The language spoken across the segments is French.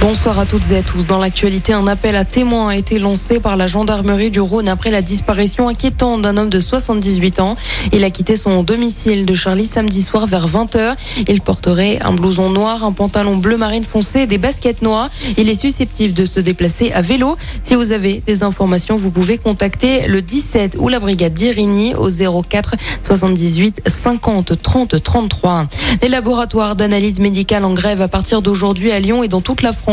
Bonsoir à toutes et à tous. Dans l'actualité, un appel à témoins a été lancé par la gendarmerie du Rhône après la disparition inquiétante d'un homme de 78 ans. Il a quitté son domicile de Charlie samedi soir vers 20h. Il porterait un blouson noir, un pantalon bleu marine foncé des baskets noires. Il est susceptible de se déplacer à vélo. Si vous avez des informations, vous pouvez contacter le 17 ou la brigade d'Irigny au 04 78 50 30 33. Les laboratoires d'analyse médicale en grève à partir d'aujourd'hui à Lyon et dans toute la France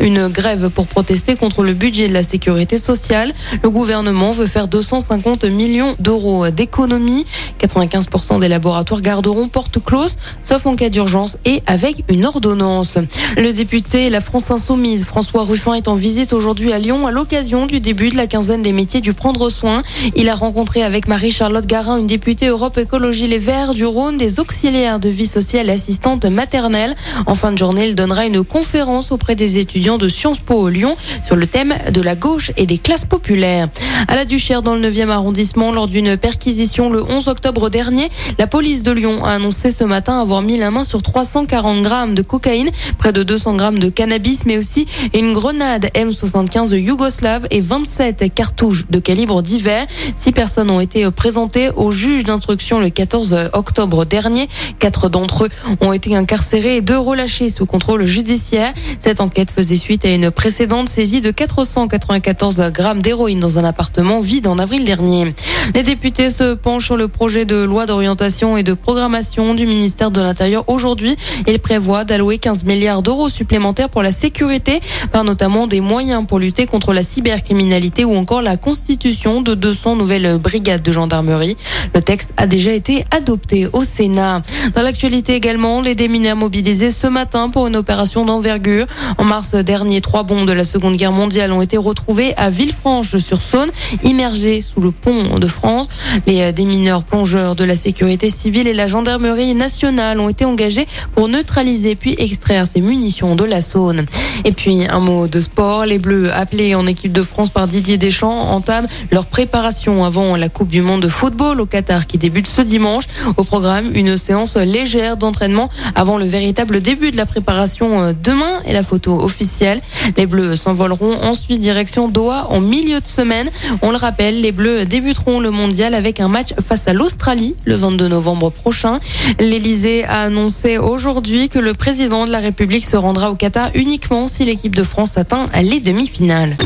une grève pour protester contre le budget de la sécurité sociale. Le gouvernement veut faire 250 millions d'euros d'économies. 95% des laboratoires garderont porte close, sauf en cas d'urgence et avec une ordonnance. Le député La France Insoumise, François Ruffin, est en visite aujourd'hui à Lyon à l'occasion du début de la quinzaine des métiers du prendre soin. Il a rencontré avec Marie-Charlotte Garin, une députée Europe Écologie Les Verts du Rhône, des auxiliaires de vie sociale et assistantes maternelles. En fin de journée, il donnera une conférence auprès des étudiants de Sciences Po Lyon sur le thème de la gauche et des classes populaires. À la Duchère, dans le 9e arrondissement, lors d'une perquisition le 11 octobre dernier, la police de Lyon a annoncé ce matin avoir mis la main sur 340 grammes de cocaïne, près de 200 grammes de cannabis, mais aussi une grenade M75 yougoslave et 27 cartouches de calibre divers. Six personnes ont été présentées au juge d'instruction le 14 octobre dernier. Quatre d'entre eux ont été incarcérés et deux relâchés sous contrôle judiciaire. Cette enquête faisait suite à une précédente saisie de 494 grammes d'héroïne dans un appartement vide en avril dernier. Les députés se penchent sur le projet de loi d'orientation et de programmation du ministère de l'Intérieur aujourd'hui. Il prévoit d'allouer 15 milliards d'euros supplémentaires pour la sécurité, par notamment des moyens pour lutter contre la cybercriminalité ou encore la constitution de 200 nouvelles brigades de gendarmerie. Le texte a déjà été adopté au Sénat. Dans l'actualité également, les démineurs mobilisés ce matin pour une opération d'envergure. En mars dernier, trois bombes de la Seconde Guerre mondiale ont été retrouvées à Villefranche-sur-Saône, immergées sous le pont de France. Les euh, démineurs plongeurs de la sécurité civile et la gendarmerie nationale ont été engagés pour neutraliser puis extraire ces munitions de la Saône. Et puis un mot de sport, les Bleus appelés en équipe de France par Didier Deschamps entament leur préparation avant la Coupe du Monde de football au Qatar qui débute ce dimanche. Au programme, une séance légère d'entraînement avant le véritable début de la préparation euh, demain et la photo officielle. Les Bleus s'envoleront ensuite direction Doha en milieu de semaine. On le rappelle, les Bleus débuteront le mondial avec un match face à l'Australie le 22 novembre prochain. L'Elysée a annoncé aujourd'hui que le président de la République se rendra au Qatar uniquement si l'équipe de France atteint les demi-finales.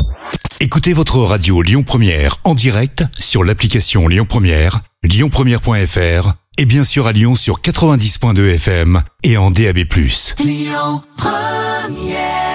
Écoutez votre radio Lyon Première en direct sur l'application Lyon Première, lyonpremière.fr et bien sûr à Lyon sur 90.2 FM et en DAB+. Lyon Première